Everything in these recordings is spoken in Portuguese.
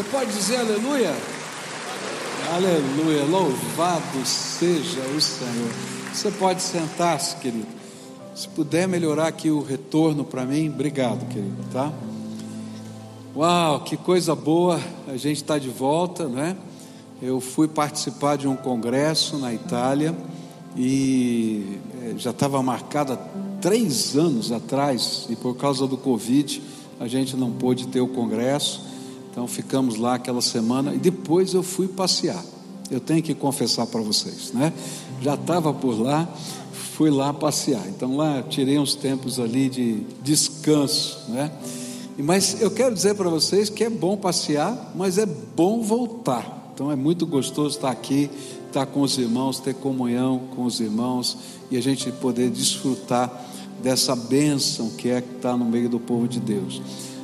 Você pode dizer aleluia? Aleluia, louvado seja o Senhor. Você pode sentar-se, querido. Se puder melhorar aqui o retorno para mim, obrigado, querido, tá? Uau, que coisa boa, a gente está de volta, né? Eu fui participar de um congresso na Itália e eh, já estava marcado há três anos atrás e por causa do Covid a gente não pôde ter o congresso, então ficamos lá aquela semana e depois eu fui passear. Eu tenho que confessar para vocês, né? Já estava por lá, fui lá passear. Então lá tirei uns tempos ali de descanso, né? Mas eu quero dizer para vocês que é bom passear, mas é bom voltar. Então é muito gostoso estar aqui, estar com os irmãos, ter comunhão com os irmãos e a gente poder desfrutar dessa bênção que é estar no meio do povo de Deus.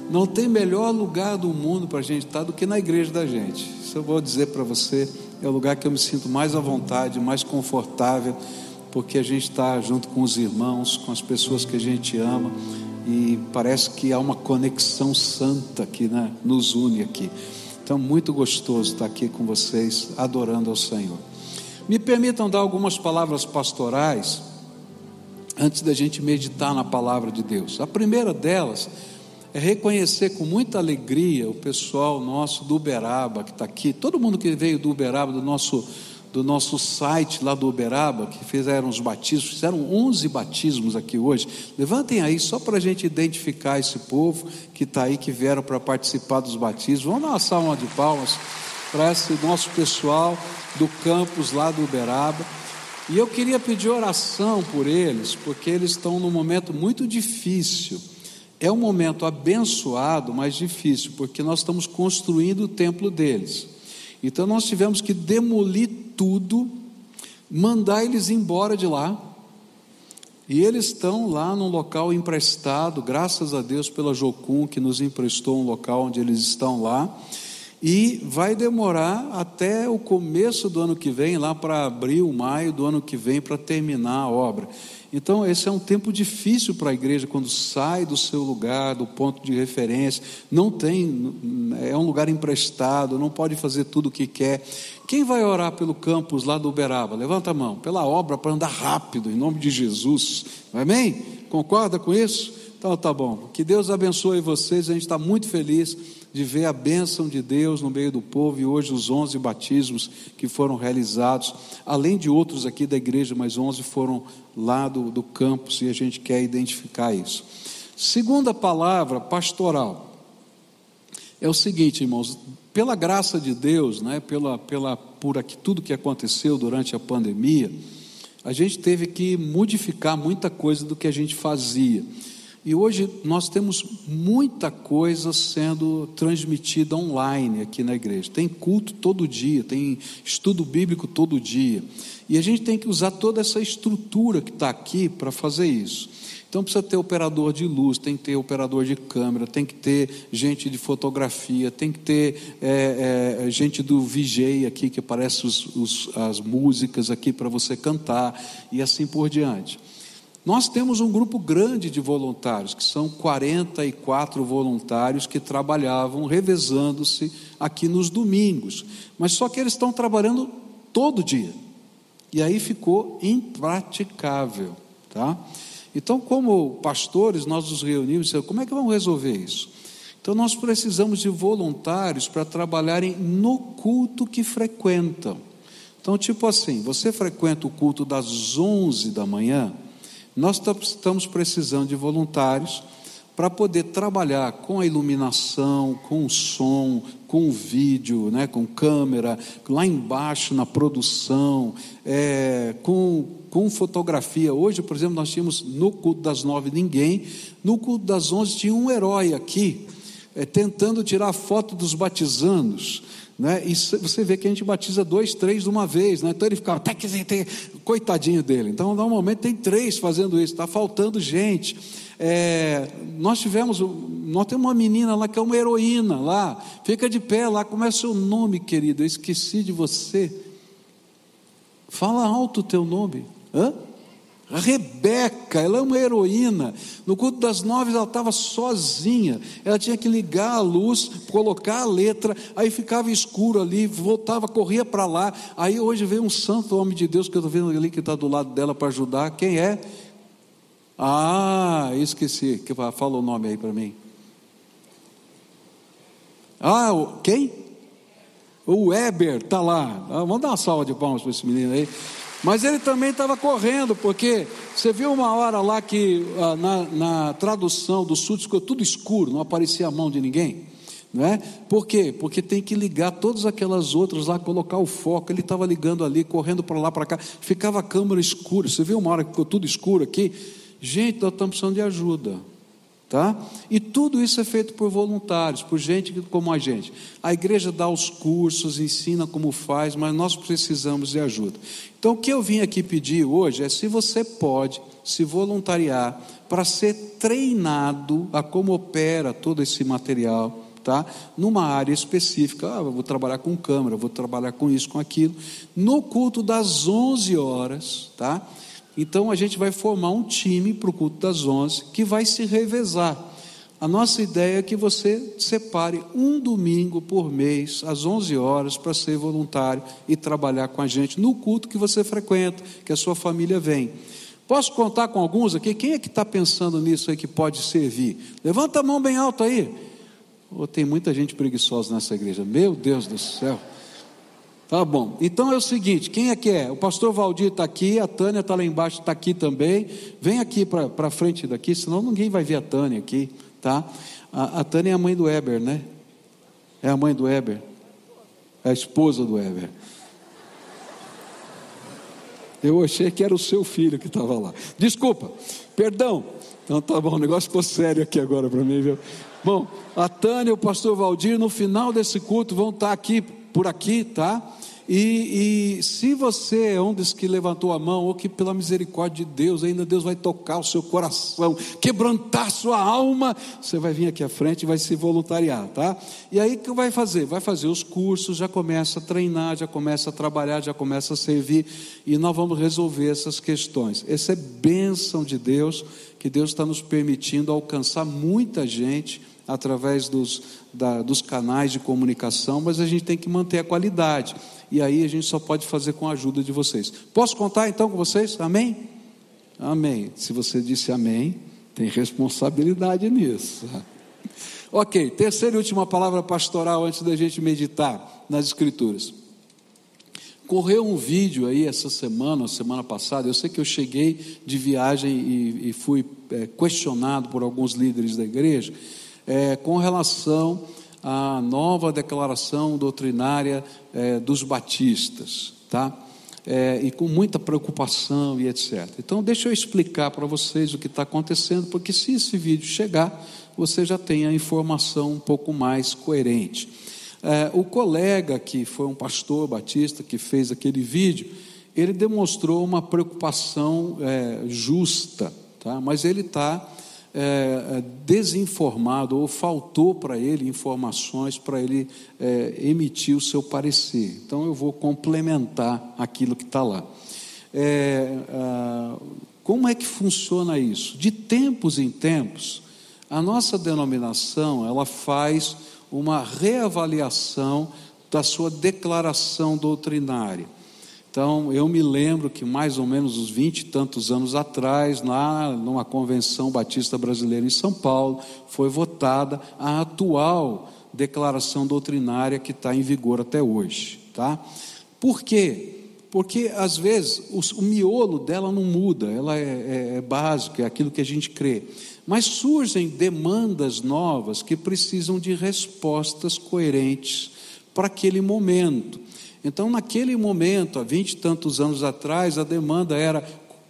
Não tem melhor lugar do mundo para a gente estar do que na igreja da gente. Isso eu vou dizer para você, é o lugar que eu me sinto mais à vontade, mais confortável, porque a gente está junto com os irmãos, com as pessoas que a gente ama, e parece que há uma conexão santa que né, nos une aqui. Então, muito gostoso estar aqui com vocês, adorando ao Senhor. Me permitam dar algumas palavras pastorais antes da gente meditar na palavra de Deus. A primeira delas é reconhecer com muita alegria o pessoal nosso do Uberaba que está aqui, todo mundo que veio do Uberaba, do nosso, do nosso site lá do Uberaba, que fizeram os batismos, fizeram 11 batismos aqui hoje. Levantem aí só para a gente identificar esse povo que está aí, que vieram para participar dos batismos. Vamos dar uma salva de palmas para esse nosso pessoal do campus lá do Uberaba. E eu queria pedir oração por eles, porque eles estão num momento muito difícil. É um momento abençoado, mas difícil, porque nós estamos construindo o templo deles. Então nós tivemos que demolir tudo, mandar eles embora de lá. E eles estão lá num local emprestado, graças a Deus pela Jocum que nos emprestou um local onde eles estão lá. E vai demorar até o começo do ano que vem, lá para abril, maio do ano que vem, para terminar a obra. Então, esse é um tempo difícil para a igreja quando sai do seu lugar, do ponto de referência, não tem, é um lugar emprestado, não pode fazer tudo o que quer. Quem vai orar pelo campus lá do Uberaba? Levanta a mão, pela obra para andar rápido, em nome de Jesus. Amém? Concorda com isso? Então tá bom. Que Deus abençoe vocês, a gente está muito feliz de ver a bênção de Deus no meio do povo e hoje os 11 batismos que foram realizados, além de outros aqui da igreja, mas 11 foram lá do, do campus e a gente quer identificar isso. Segunda palavra, pastoral, é o seguinte, irmãos, pela graça de Deus, né, pela, pela, por aqui, tudo que aconteceu durante a pandemia, a gente teve que modificar muita coisa do que a gente fazia. E hoje nós temos muita coisa sendo transmitida online aqui na igreja. Tem culto todo dia, tem estudo bíblico todo dia. E a gente tem que usar toda essa estrutura que está aqui para fazer isso. Então precisa ter operador de luz, tem que ter operador de câmera, tem que ter gente de fotografia, tem que ter é, é, gente do VJ aqui que aparece os, os, as músicas aqui para você cantar e assim por diante. Nós temos um grupo grande de voluntários, que são 44 voluntários que trabalhavam revezando-se aqui nos domingos, mas só que eles estão trabalhando todo dia. E aí ficou impraticável, tá? Então, como pastores, nós nos reunimos e dissemos, como é que vamos resolver isso? Então, nós precisamos de voluntários para trabalharem no culto que frequentam. Então, tipo assim, você frequenta o culto das 11 da manhã, nós estamos precisando de voluntários para poder trabalhar com a iluminação, com o som, com o vídeo, né, com câmera, lá embaixo na produção, é, com, com fotografia. Hoje, por exemplo, nós tínhamos no culto das nove ninguém, no culto das onze tinha um herói aqui, é, tentando tirar foto dos batizandos. Né? E você vê que a gente batiza dois, três de uma vez, né? então ele ficava, coitadinho dele. Então, normalmente tem três fazendo isso, está faltando gente. É, nós tivemos, nós temos uma menina lá que é uma heroína lá, fica de pé lá, como é seu nome, querido? Esqueci de você. Fala alto o teu nome. Hã? A Rebeca, ela é uma heroína. No culto das nove, ela estava sozinha. Ela tinha que ligar a luz, colocar a letra, aí ficava escuro ali, voltava, corria para lá. Aí hoje veio um santo homem de Deus que eu estou vendo ali que está do lado dela para ajudar. Quem é? Ah, esqueci. Fala o nome aí para mim. Ah, quem? O Weber está lá. Ah, vamos dar uma salva de palmas para esse menino aí. Mas ele também estava correndo, porque você viu uma hora lá que ah, na, na tradução do sul ficou tudo escuro, não aparecia a mão de ninguém. Não é? Por quê? Porque tem que ligar todas aquelas outras lá, colocar o foco. Ele estava ligando ali, correndo para lá, para cá, ficava a câmera escura. Você viu uma hora que ficou tudo escuro aqui? Gente, nós estamos precisando de ajuda. Tá? E tudo isso é feito por voluntários, por gente como a gente. A igreja dá os cursos, ensina como faz, mas nós precisamos de ajuda. Então, o que eu vim aqui pedir hoje é se você pode se voluntariar para ser treinado a como opera todo esse material, tá? Numa área específica. Ah, vou trabalhar com câmera, vou trabalhar com isso, com aquilo. No culto das 11 horas, tá? Então a gente vai formar um time para o culto das 11 que vai se revezar. A nossa ideia é que você separe um domingo por mês, às 11 horas, para ser voluntário e trabalhar com a gente no culto que você frequenta, que a sua família vem. Posso contar com alguns aqui? Quem é que está pensando nisso aí que pode servir? Levanta a mão bem alta aí. Oh, tem muita gente preguiçosa nessa igreja. Meu Deus do céu. Tá bom. Então é o seguinte: quem é que é? O pastor Valdir está aqui, a Tânia está lá embaixo, está aqui também. Vem aqui para frente daqui, senão ninguém vai ver a Tânia aqui, tá? A, a Tânia é a mãe do Eber, né? É a mãe do Eber. É a esposa do Eber. Eu achei que era o seu filho que estava lá. Desculpa, perdão. Então tá bom, o negócio ficou sério aqui agora para mim, viu? Bom, a Tânia e o pastor Valdir, no final desse culto, vão estar tá aqui por aqui, tá? E, e, se você é um dos que levantou a mão, ou que pela misericórdia de Deus, ainda Deus vai tocar o seu coração, quebrantar sua alma, você vai vir aqui à frente e vai se voluntariar, tá? E aí o que vai fazer? Vai fazer os cursos, já começa a treinar, já começa a trabalhar, já começa a servir, e nós vamos resolver essas questões. Essa é bênção de Deus, que Deus está nos permitindo alcançar muita gente através dos, da, dos canais de comunicação, mas a gente tem que manter a qualidade. E aí a gente só pode fazer com a ajuda de vocês. Posso contar então com vocês? Amém? Amém. Se você disse amém, tem responsabilidade nisso. Ok, terceira e última palavra pastoral antes da gente meditar nas Escrituras. Correu um vídeo aí essa semana, semana passada. Eu sei que eu cheguei de viagem e, e fui é, questionado por alguns líderes da igreja é, com relação à nova declaração doutrinária é, dos batistas, tá? É, e com muita preocupação e etc. Então, deixa eu explicar para vocês o que está acontecendo, porque se esse vídeo chegar, você já tem a informação um pouco mais coerente. É, o colega que foi um pastor batista que fez aquele vídeo, ele demonstrou uma preocupação é, justa, tá? mas ele está é, é, desinformado ou faltou para ele informações para ele é, emitir o seu parecer. Então eu vou complementar aquilo que está lá. É, como é que funciona isso? De tempos em tempos, a nossa denominação ela faz uma reavaliação da sua declaração doutrinária. Então, eu me lembro que mais ou menos uns vinte e tantos anos atrás, lá numa convenção batista brasileira em São Paulo, foi votada a atual declaração doutrinária que está em vigor até hoje. Tá? Por quê? Porque às vezes o, o miolo dela não muda, ela é, é, é básica, é aquilo que a gente crê. Mas surgem demandas novas que precisam de respostas coerentes para aquele momento. Então, naquele momento, há vinte e tantos anos atrás, a demanda era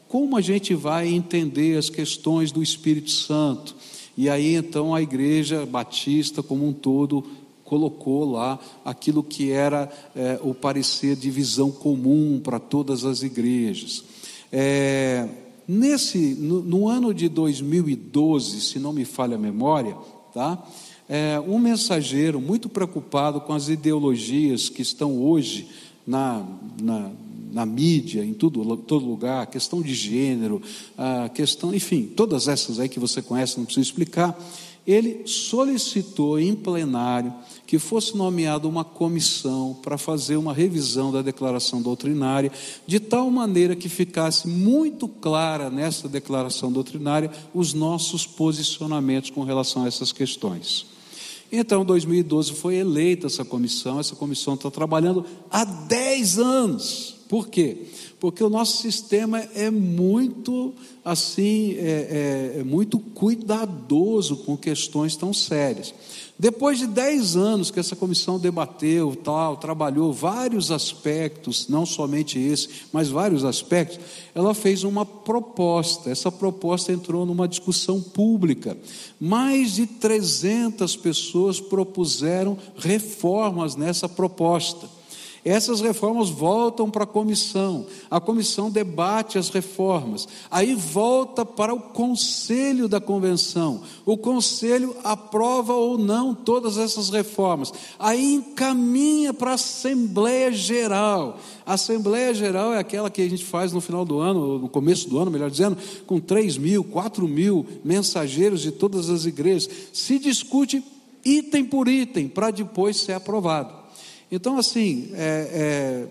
como a gente vai entender as questões do Espírito Santo. E aí, então, a igreja batista como um todo colocou lá aquilo que era é, o parecer de visão comum para todas as igrejas. É, nesse, no, no, ano de 2012, se não me falha a memória, tá? É, um mensageiro muito preocupado com as ideologias que estão hoje na, na, na mídia, em tudo, todo lugar, questão de gênero, a questão, enfim, todas essas aí que você conhece, não preciso explicar. Ele solicitou em plenário que fosse nomeada uma comissão para fazer uma revisão da declaração doutrinária, de tal maneira que ficasse muito clara nessa declaração doutrinária os nossos posicionamentos com relação a essas questões. Então, em 2012 foi eleita essa comissão, essa comissão está trabalhando há 10 anos. Por quê? Porque o nosso sistema é muito assim, é, é, é muito cuidadoso com questões tão sérias. Depois de dez anos que essa comissão debateu, tal, trabalhou vários aspectos, não somente esse, mas vários aspectos, ela fez uma proposta. Essa proposta entrou numa discussão pública. Mais de 300 pessoas propuseram reformas nessa proposta. Essas reformas voltam para a comissão, a comissão debate as reformas, aí volta para o conselho da convenção, o conselho aprova ou não todas essas reformas, aí encaminha para a Assembleia Geral. A Assembleia Geral é aquela que a gente faz no final do ano, no começo do ano, melhor dizendo, com 3 mil, 4 mil mensageiros de todas as igrejas. Se discute item por item para depois ser aprovado. Então, assim, é, é,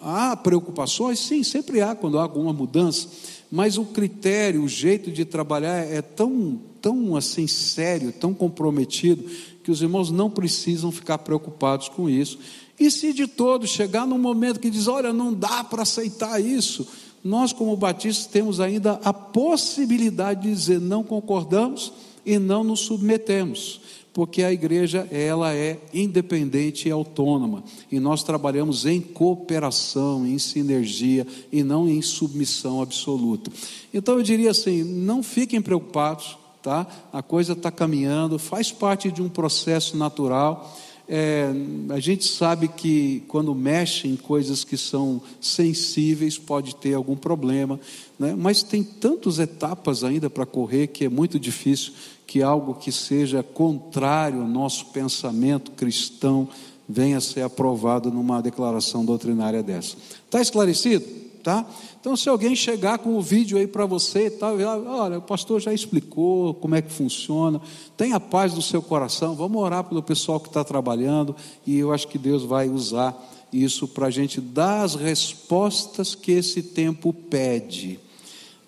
há preocupações? Sim, sempre há quando há alguma mudança, mas o critério, o jeito de trabalhar é tão, tão assim sério, tão comprometido, que os irmãos não precisam ficar preocupados com isso. E se de todo chegar num momento que diz, olha, não dá para aceitar isso, nós, como batistas, temos ainda a possibilidade de dizer não concordamos e não nos submetemos porque a igreja ela é independente e autônoma e nós trabalhamos em cooperação, em sinergia e não em submissão absoluta. Então eu diria assim, não fiquem preocupados, tá? A coisa está caminhando, faz parte de um processo natural. É, a gente sabe que quando mexe em coisas que são sensíveis pode ter algum problema, né? mas tem tantas etapas ainda para correr que é muito difícil que algo que seja contrário ao nosso pensamento cristão venha a ser aprovado numa declaração doutrinária dessa. Está esclarecido? Tá? Então, se alguém chegar com o vídeo aí para você, tá, olha, o pastor já explicou como é que funciona, tenha paz no seu coração, vamos orar pelo pessoal que está trabalhando, e eu acho que Deus vai usar isso para a gente dar as respostas que esse tempo pede.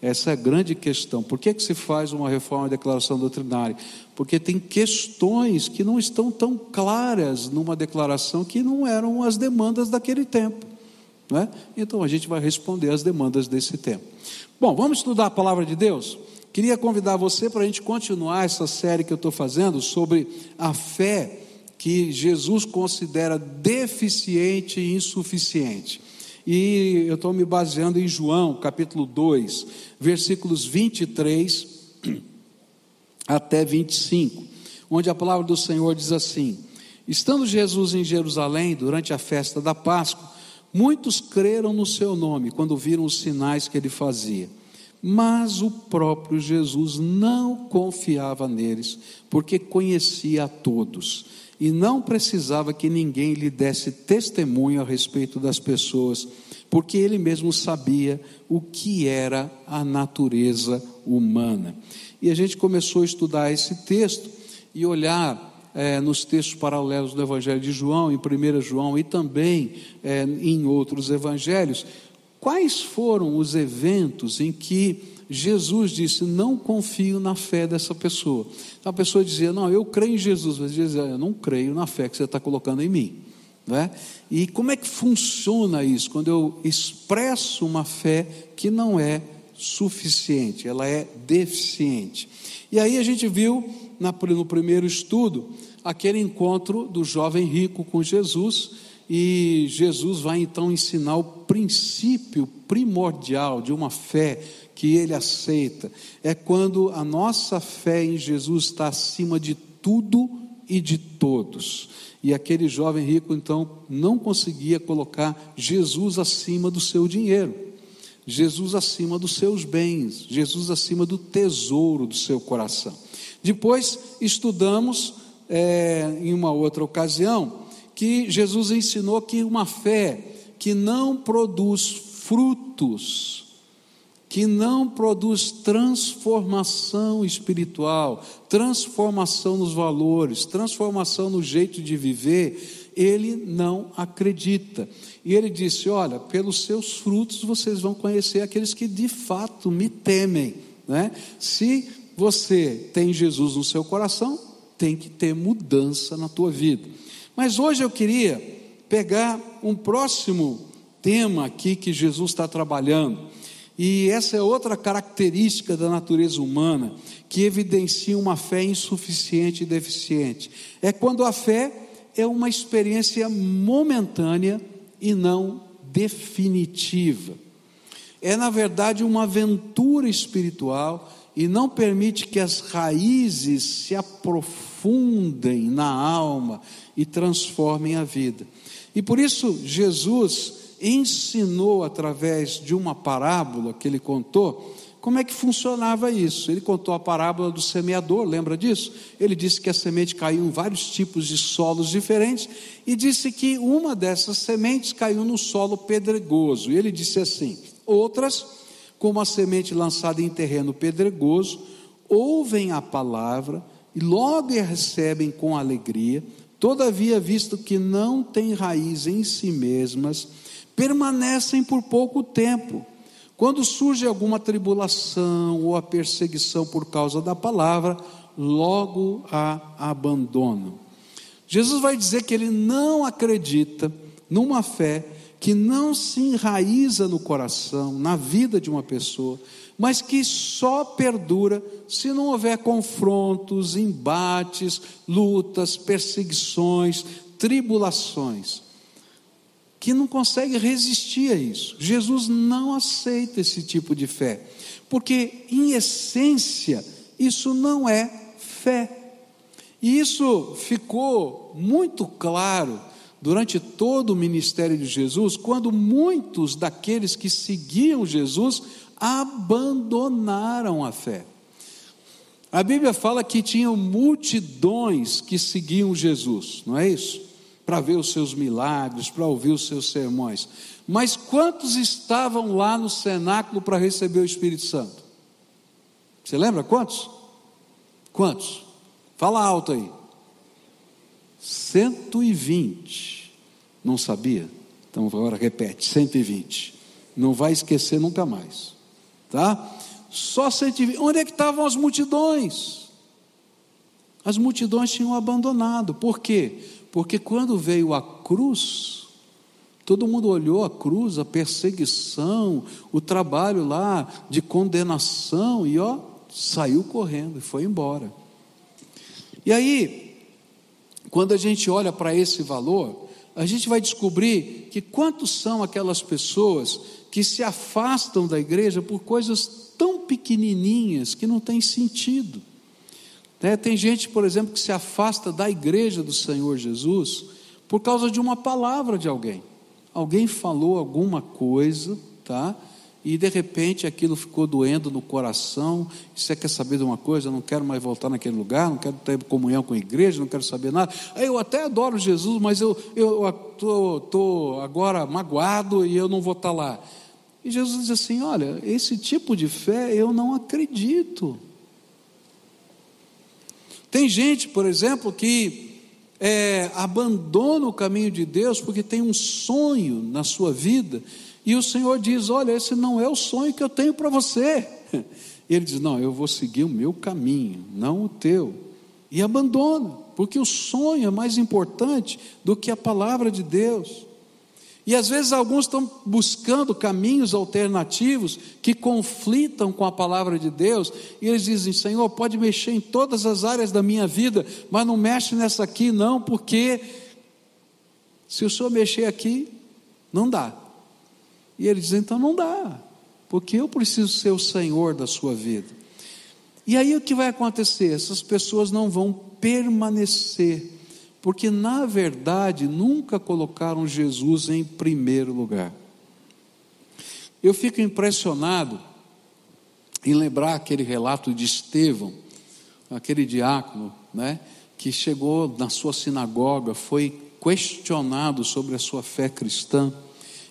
Essa é a grande questão. Por que, que se faz uma reforma da declaração doutrinária? Porque tem questões que não estão tão claras numa declaração que não eram as demandas daquele tempo. Né? Então a gente vai responder às demandas desse tempo. Bom, vamos estudar a palavra de Deus? Queria convidar você para a gente continuar essa série que eu estou fazendo sobre a fé que Jesus considera deficiente e insuficiente. E eu estou me baseando em João, capítulo 2, versículos 23 até 25, onde a palavra do Senhor diz assim: Estando Jesus em Jerusalém durante a festa da Páscoa, muitos creram no seu nome quando viram os sinais que ele fazia. Mas o próprio Jesus não confiava neles, porque conhecia a todos e não precisava que ninguém lhe desse testemunho a respeito das pessoas, porque ele mesmo sabia o que era a natureza humana. E a gente começou a estudar esse texto e olhar é, nos textos paralelos do Evangelho de João, em 1 João e também é, em outros evangelhos, quais foram os eventos em que Jesus disse: Não confio na fé dessa pessoa. A pessoa dizia: Não, eu creio em Jesus, mas dizia: Eu não creio na fé que você está colocando em mim. Né? E como é que funciona isso? Quando eu expresso uma fé que não é suficiente, ela é deficiente. E aí a gente viu no primeiro estudo aquele encontro do jovem rico com Jesus, e Jesus vai então ensinar o princípio primordial de uma fé que ele aceita, é quando a nossa fé em Jesus está acima de tudo e de todos. E aquele jovem rico então não conseguia colocar Jesus acima do seu dinheiro, Jesus acima dos seus bens, Jesus acima do tesouro do seu coração. Depois estudamos é, em uma outra ocasião que Jesus ensinou que uma fé que não produz frutos que não produz transformação espiritual, transformação nos valores, transformação no jeito de viver, ele não acredita. E ele disse: Olha, pelos seus frutos vocês vão conhecer aqueles que de fato me temem. Né? Se você tem Jesus no seu coração, tem que ter mudança na tua vida. Mas hoje eu queria pegar um próximo tema aqui que Jesus está trabalhando. E essa é outra característica da natureza humana que evidencia uma fé insuficiente e deficiente. É quando a fé é uma experiência momentânea e não definitiva. É, na verdade, uma aventura espiritual e não permite que as raízes se aprofundem na alma e transformem a vida. E por isso, Jesus ensinou através de uma parábola que ele contou, como é que funcionava isso? Ele contou a parábola do semeador, lembra disso? Ele disse que a semente caiu em vários tipos de solos diferentes e disse que uma dessas sementes caiu no solo pedregoso. E ele disse assim: outras, como a semente lançada em terreno pedregoso, ouvem a palavra e logo a recebem com alegria, todavia, visto que não têm raiz em si mesmas, permanecem por pouco tempo. Quando surge alguma tribulação ou a perseguição por causa da palavra, logo a abandonam. Jesus vai dizer que ele não acredita numa fé que não se enraiza no coração, na vida de uma pessoa, mas que só perdura se não houver confrontos, embates, lutas, perseguições, tribulações que não consegue resistir a isso. Jesus não aceita esse tipo de fé, porque em essência isso não é fé. E isso ficou muito claro durante todo o ministério de Jesus, quando muitos daqueles que seguiam Jesus abandonaram a fé. A Bíblia fala que tinham multidões que seguiam Jesus, não é isso? Para ver os seus milagres, para ouvir os seus sermões. Mas quantos estavam lá no cenáculo para receber o Espírito Santo? Você lembra quantos? Quantos? Fala alto aí. 120. Não sabia? Então agora repete: 120. Não vai esquecer nunca mais. Tá? Só 120. Onde é que estavam as multidões? As multidões tinham abandonado. Por quê? Porque quando veio a cruz, todo mundo olhou a cruz, a perseguição, o trabalho lá de condenação e ó, saiu correndo e foi embora. E aí, quando a gente olha para esse valor, a gente vai descobrir que quantos são aquelas pessoas que se afastam da igreja por coisas tão pequenininhas que não tem sentido. Né? Tem gente, por exemplo, que se afasta da igreja do Senhor Jesus por causa de uma palavra de alguém. Alguém falou alguma coisa, tá? E de repente aquilo ficou doendo no coração. Você quer saber de uma coisa? Eu não quero mais voltar naquele lugar, não quero ter comunhão com a igreja, não quero saber nada. Eu até adoro Jesus, mas eu estou tô, tô agora magoado e eu não vou estar lá. E Jesus diz assim: Olha, esse tipo de fé eu não acredito. Tem gente, por exemplo, que é, abandona o caminho de Deus porque tem um sonho na sua vida e o Senhor diz: Olha, esse não é o sonho que eu tenho para você. E ele diz: Não, eu vou seguir o meu caminho, não o teu. E abandona, porque o sonho é mais importante do que a palavra de Deus. E às vezes alguns estão buscando caminhos alternativos que conflitam com a palavra de Deus, e eles dizem: Senhor, pode mexer em todas as áreas da minha vida, mas não mexe nessa aqui, não, porque se o Senhor mexer aqui, não dá. E ele diz: então não dá, porque eu preciso ser o Senhor da sua vida. E aí o que vai acontecer? Essas pessoas não vão permanecer porque na verdade nunca colocaram Jesus em primeiro lugar. Eu fico impressionado em lembrar aquele relato de Estevão, aquele diácono, né, que chegou na sua sinagoga, foi questionado sobre a sua fé cristã,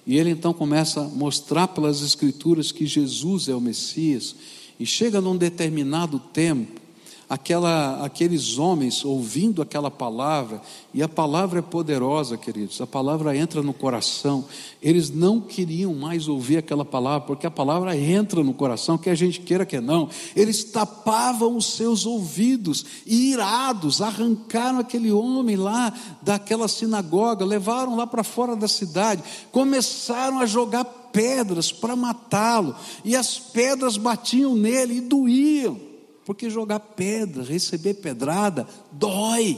E ele então começa a mostrar pelas Escrituras que Jesus é o Messias. E chega num determinado tempo aquela, aqueles homens ouvindo aquela palavra, e a palavra é poderosa, queridos, a palavra entra no coração. Eles não queriam mais ouvir aquela palavra, porque a palavra entra no coração, que a gente queira que não. Eles tapavam os seus ouvidos, e irados, arrancaram aquele homem lá daquela sinagoga, levaram lá para fora da cidade, começaram a jogar pedras para matá-lo, e as pedras batiam nele e doíam porque jogar pedra, receber pedrada, dói.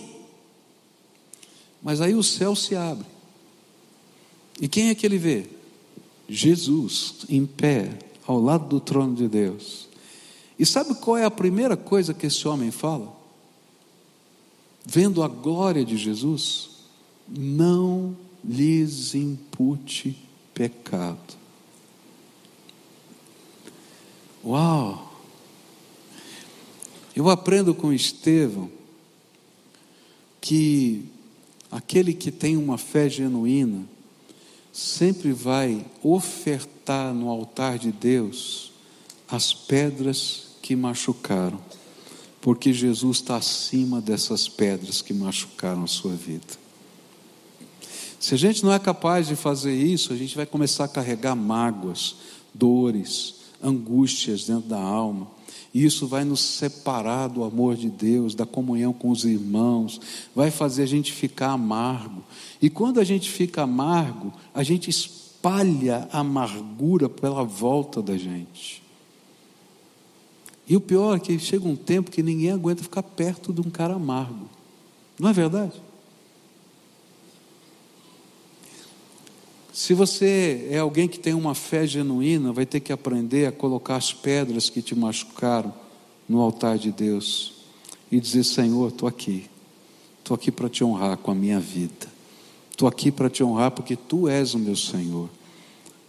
Mas aí o céu se abre. E quem é que ele vê? Jesus em pé, ao lado do trono de Deus. E sabe qual é a primeira coisa que esse homem fala? Vendo a glória de Jesus, não lhes impute pecado. Uau! Eu aprendo com Estevão que aquele que tem uma fé genuína sempre vai ofertar no altar de Deus as pedras que machucaram, porque Jesus está acima dessas pedras que machucaram a sua vida. Se a gente não é capaz de fazer isso, a gente vai começar a carregar mágoas, dores, angústias dentro da alma. E isso vai nos separar do amor de Deus, da comunhão com os irmãos, vai fazer a gente ficar amargo. E quando a gente fica amargo, a gente espalha a amargura pela volta da gente. E o pior é que chega um tempo que ninguém aguenta ficar perto de um cara amargo. Não é verdade? Se você é alguém que tem uma fé genuína, vai ter que aprender a colocar as pedras que te machucaram no altar de Deus e dizer: Senhor, estou aqui, estou aqui para te honrar com a minha vida, estou aqui para te honrar porque tu és o meu Senhor.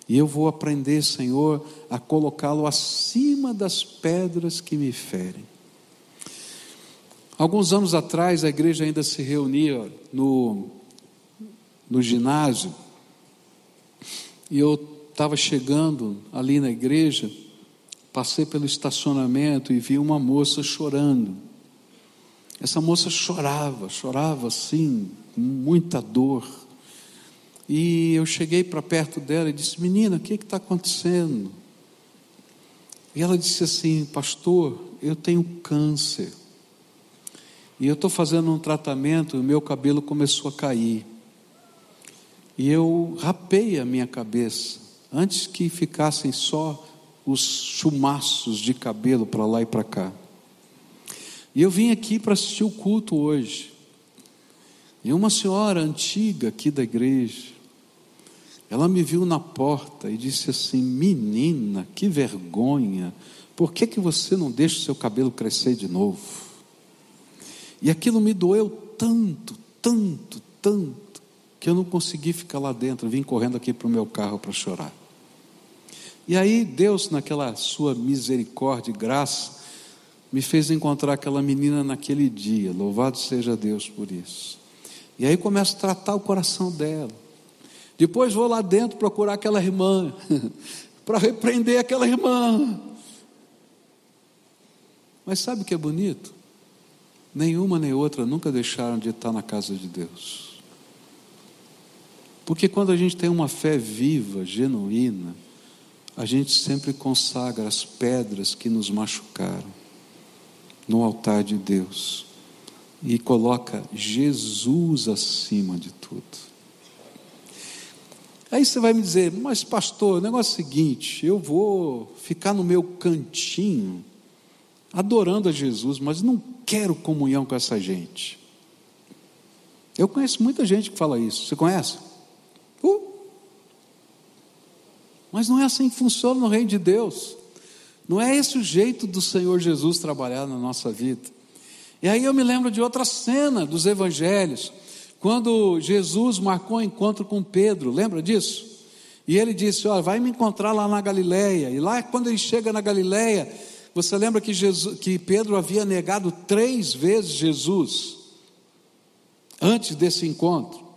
E eu vou aprender, Senhor, a colocá-lo acima das pedras que me ferem. Alguns anos atrás, a igreja ainda se reunia no, no ginásio e eu estava chegando ali na igreja, passei pelo estacionamento e vi uma moça chorando. Essa moça chorava, chorava assim, com muita dor. E eu cheguei para perto dela e disse: Menina, o que está acontecendo? E ela disse assim: Pastor, eu tenho câncer. E eu estou fazendo um tratamento e o meu cabelo começou a cair. E eu rapei a minha cabeça, antes que ficassem só os chumaços de cabelo para lá e para cá. E eu vim aqui para assistir o culto hoje. E uma senhora antiga aqui da igreja, ela me viu na porta e disse assim: Menina, que vergonha, por que, que você não deixa o seu cabelo crescer de novo? E aquilo me doeu tanto, tanto, tanto que eu não consegui ficar lá dentro, vim correndo aqui para o meu carro para chorar. E aí Deus, naquela sua misericórdia e graça, me fez encontrar aquela menina naquele dia. Louvado seja Deus por isso. E aí começo a tratar o coração dela. Depois vou lá dentro procurar aquela irmã, para repreender aquela irmã. Mas sabe o que é bonito? Nenhuma nem outra nunca deixaram de estar na casa de Deus. Porque quando a gente tem uma fé viva, genuína, a gente sempre consagra as pedras que nos machucaram no altar de Deus e coloca Jesus acima de tudo. Aí você vai me dizer, mas pastor, o negócio é o seguinte: eu vou ficar no meu cantinho, adorando a Jesus, mas não quero comunhão com essa gente. Eu conheço muita gente que fala isso. Você conhece? Uh! Mas não é assim que funciona no reino de Deus. Não é esse o jeito do Senhor Jesus trabalhar na nossa vida. E aí eu me lembro de outra cena dos evangelhos, quando Jesus marcou um encontro com Pedro, lembra disso? E ele disse: Olha, vai me encontrar lá na Galileia. E lá, quando ele chega na Galileia, você lembra que, Jesus, que Pedro havia negado três vezes Jesus antes desse encontro?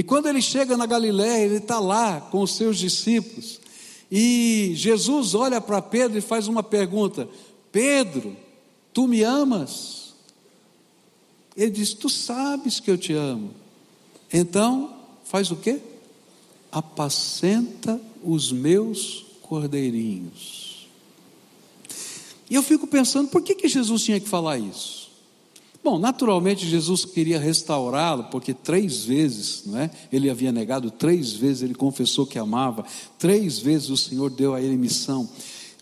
E quando ele chega na Galiléia, ele está lá com os seus discípulos. E Jesus olha para Pedro e faz uma pergunta: Pedro, tu me amas? Ele diz: Tu sabes que eu te amo. Então, faz o quê? Apacenta os meus cordeirinhos. E eu fico pensando, por que, que Jesus tinha que falar isso? Bom, naturalmente Jesus queria restaurá-lo, porque três vezes, não é? Ele havia negado, três vezes ele confessou que amava, três vezes o Senhor deu a ele missão.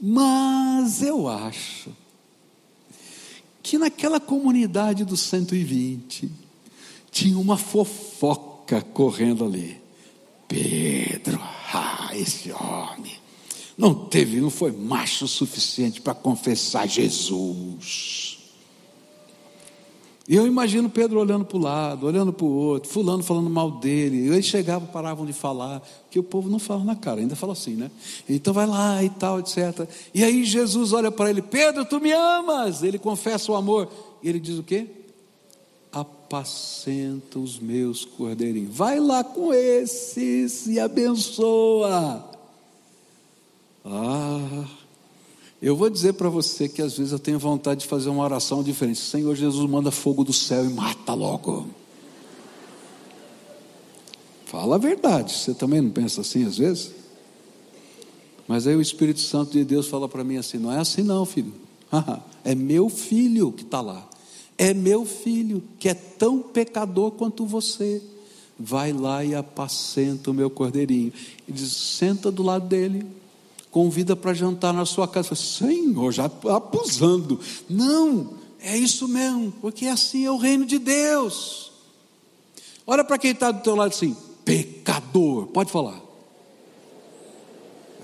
Mas eu acho que naquela comunidade dos 120 tinha uma fofoca correndo ali. Pedro, ah, esse homem não teve, não foi macho o suficiente para confessar Jesus. E eu imagino Pedro olhando para o lado, olhando para o outro, fulano falando mal dele. Eles chegavam, paravam de falar, que o povo não fala na cara, ainda fala assim, né? Então vai lá e tal, etc. E aí Jesus olha para ele, Pedro, tu me amas. Ele confessa o amor. E ele diz o quê? Apacenta os meus cordeirinhos. Vai lá com esses e abençoa. Ah, eu vou dizer para você que às vezes eu tenho vontade de fazer uma oração diferente. Senhor Jesus, manda fogo do céu e mata logo. Fala a verdade. Você também não pensa assim às vezes? Mas aí o Espírito Santo de Deus fala para mim assim: não é assim não, filho. é meu filho que está lá. É meu filho que é tão pecador quanto você. Vai lá e apacenta o meu cordeirinho. E diz: senta do lado dele convida para jantar na sua casa. Senhor, já abusando. Não, é isso mesmo, porque assim é o reino de Deus. Olha para quem está do teu lado assim, pecador. Pode falar.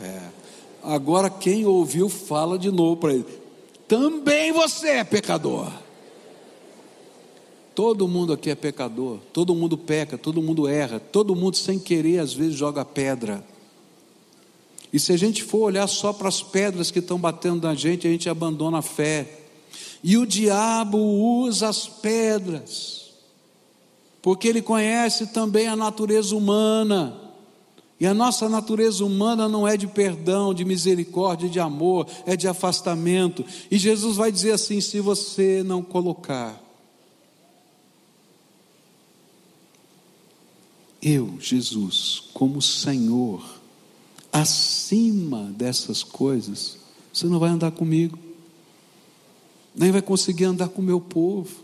É. Agora quem ouviu fala de novo para ele. Também você é pecador. Todo mundo aqui é pecador, todo mundo peca, todo mundo erra, todo mundo sem querer às vezes joga pedra. E se a gente for olhar só para as pedras que estão batendo na gente, a gente abandona a fé. E o diabo usa as pedras, porque ele conhece também a natureza humana. E a nossa natureza humana não é de perdão, de misericórdia, de amor, é de afastamento. E Jesus vai dizer assim: se você não colocar, eu, Jesus, como Senhor, acima dessas coisas, você não vai andar comigo, nem vai conseguir andar com o meu povo,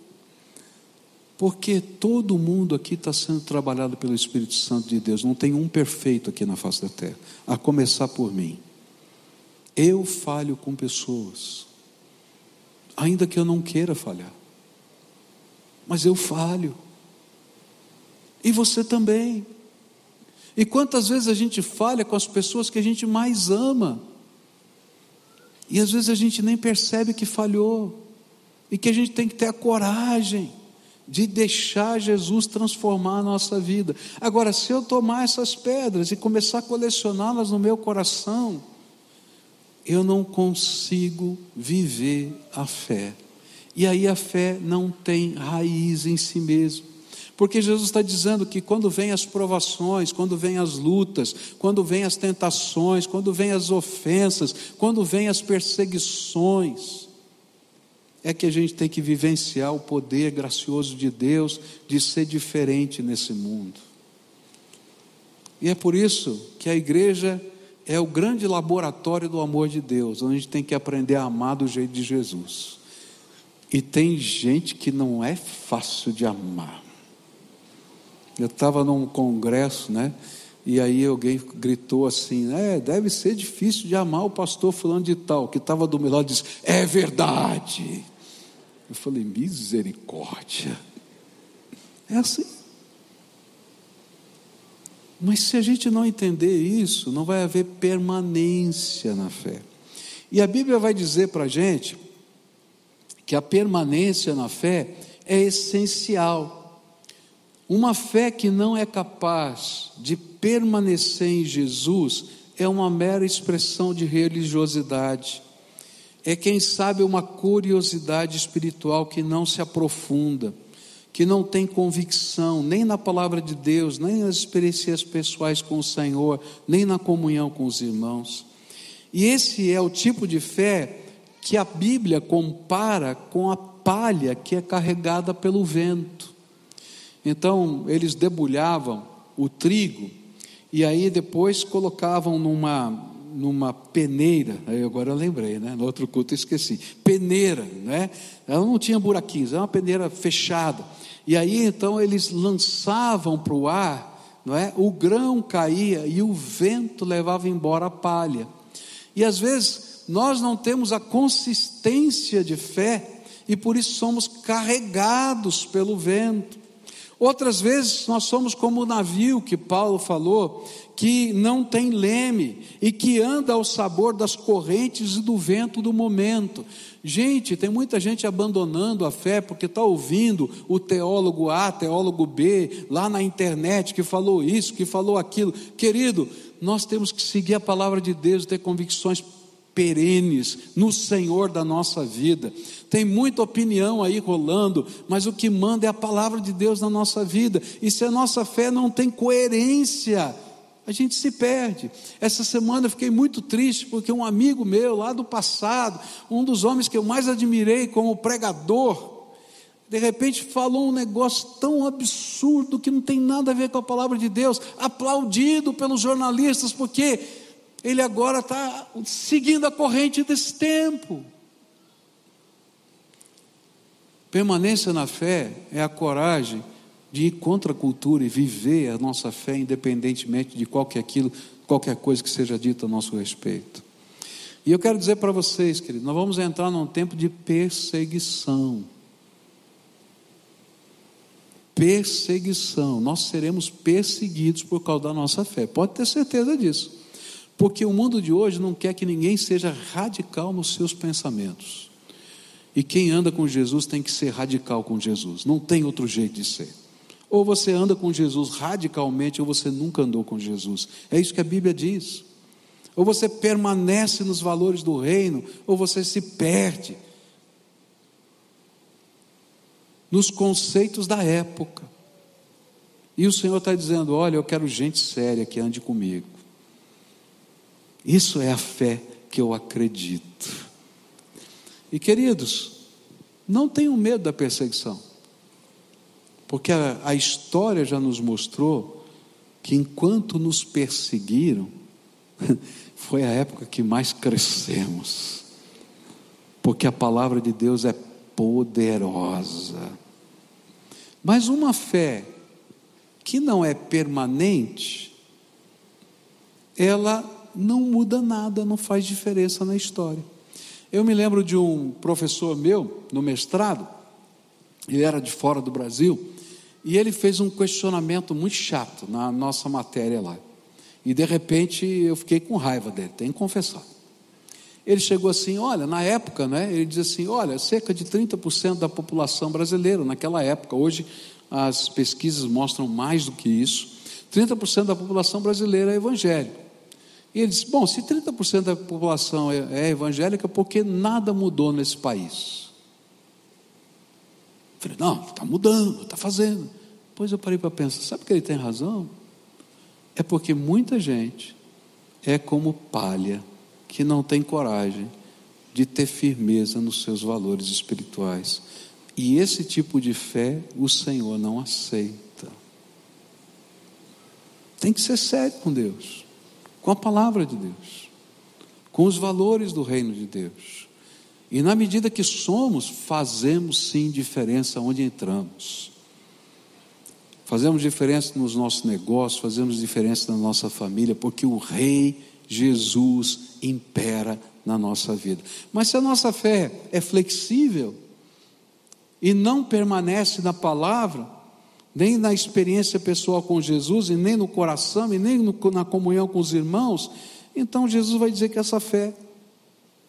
porque todo mundo aqui está sendo trabalhado pelo Espírito Santo de Deus, não tem um perfeito aqui na face da terra, a começar por mim. Eu falho com pessoas, ainda que eu não queira falhar, mas eu falho, e você também. E quantas vezes a gente falha com as pessoas que a gente mais ama, e às vezes a gente nem percebe que falhou, e que a gente tem que ter a coragem de deixar Jesus transformar a nossa vida. Agora, se eu tomar essas pedras e começar a colecioná-las no meu coração, eu não consigo viver a fé. E aí a fé não tem raiz em si mesmo. Porque Jesus está dizendo que quando vem as provações, quando vem as lutas, quando vem as tentações, quando vem as ofensas, quando vem as perseguições, é que a gente tem que vivenciar o poder gracioso de Deus de ser diferente nesse mundo. E é por isso que a igreja é o grande laboratório do amor de Deus, onde a gente tem que aprender a amar do jeito de Jesus. E tem gente que não é fácil de amar. Eu estava num congresso, né? E aí alguém gritou assim: É, deve ser difícil de amar o pastor fulano de tal, que estava do meu lado disse: É verdade. Eu falei: Misericórdia. É assim. Mas se a gente não entender isso, não vai haver permanência na fé. E a Bíblia vai dizer para a gente que a permanência na fé é essencial. Uma fé que não é capaz de permanecer em Jesus é uma mera expressão de religiosidade. É, quem sabe, uma curiosidade espiritual que não se aprofunda, que não tem convicção nem na palavra de Deus, nem nas experiências pessoais com o Senhor, nem na comunhão com os irmãos. E esse é o tipo de fé que a Bíblia compara com a palha que é carregada pelo vento. Então, eles debulhavam o trigo e aí depois colocavam numa numa peneira, aí agora eu lembrei, né? No outro culto eu esqueci. Peneira, né? Ela não tinha buraquinhos, era uma peneira fechada. E aí então eles lançavam para o ar, não é? O grão caía e o vento levava embora a palha. E às vezes nós não temos a consistência de fé e por isso somos carregados pelo vento. Outras vezes nós somos como o navio que Paulo falou, que não tem leme e que anda ao sabor das correntes e do vento do momento. Gente, tem muita gente abandonando a fé porque está ouvindo o teólogo A, teólogo B, lá na internet, que falou isso, que falou aquilo. Querido, nós temos que seguir a palavra de Deus, ter convicções perenes no Senhor da nossa vida. Tem muita opinião aí rolando, mas o que manda é a palavra de Deus na nossa vida. E se a nossa fé não tem coerência, a gente se perde. Essa semana eu fiquei muito triste porque um amigo meu lá do passado, um dos homens que eu mais admirei como pregador, de repente falou um negócio tão absurdo que não tem nada a ver com a palavra de Deus, aplaudido pelos jornalistas, porque ele agora está seguindo a corrente desse tempo. Permanência na fé é a coragem de ir contra a cultura e viver a nossa fé independentemente de qualquer aquilo, qualquer coisa que seja dita a nosso respeito. E eu quero dizer para vocês, queridos, nós vamos entrar num tempo de perseguição. Perseguição, nós seremos perseguidos por causa da nossa fé, pode ter certeza disso. Porque o mundo de hoje não quer que ninguém seja radical nos seus pensamentos. E quem anda com Jesus tem que ser radical com Jesus, não tem outro jeito de ser. Ou você anda com Jesus radicalmente, ou você nunca andou com Jesus. É isso que a Bíblia diz. Ou você permanece nos valores do reino, ou você se perde nos conceitos da época. E o Senhor está dizendo: Olha, eu quero gente séria que ande comigo. Isso é a fé que eu acredito. E queridos, não tenham medo da perseguição, porque a, a história já nos mostrou que enquanto nos perseguiram, foi a época que mais crescemos, porque a palavra de Deus é poderosa. Mas uma fé que não é permanente, ela não muda nada, não faz diferença na história. Eu me lembro de um professor meu, no mestrado, ele era de fora do Brasil, e ele fez um questionamento muito chato na nossa matéria lá. E de repente eu fiquei com raiva dele, tenho que confessar. Ele chegou assim: olha, na época, né, ele diz assim: olha, cerca de 30% da população brasileira, naquela época, hoje as pesquisas mostram mais do que isso, 30% da população brasileira é evangélica. E ele disse: Bom, se 30% da população é, é evangélica, por que nada mudou nesse país? Eu falei: Não, está mudando, está fazendo. Depois eu parei para pensar: sabe que ele tem razão? É porque muita gente é como palha, que não tem coragem de ter firmeza nos seus valores espirituais. E esse tipo de fé o Senhor não aceita. Tem que ser sério com Deus com a palavra de Deus, com os valores do reino de Deus. E na medida que somos, fazemos sim diferença onde entramos. Fazemos diferença nos nossos negócios, fazemos diferença na nossa família, porque o Rei Jesus impera na nossa vida. Mas se a nossa fé é flexível e não permanece na palavra, nem na experiência pessoal com Jesus, e nem no coração, e nem no, na comunhão com os irmãos, então Jesus vai dizer que essa fé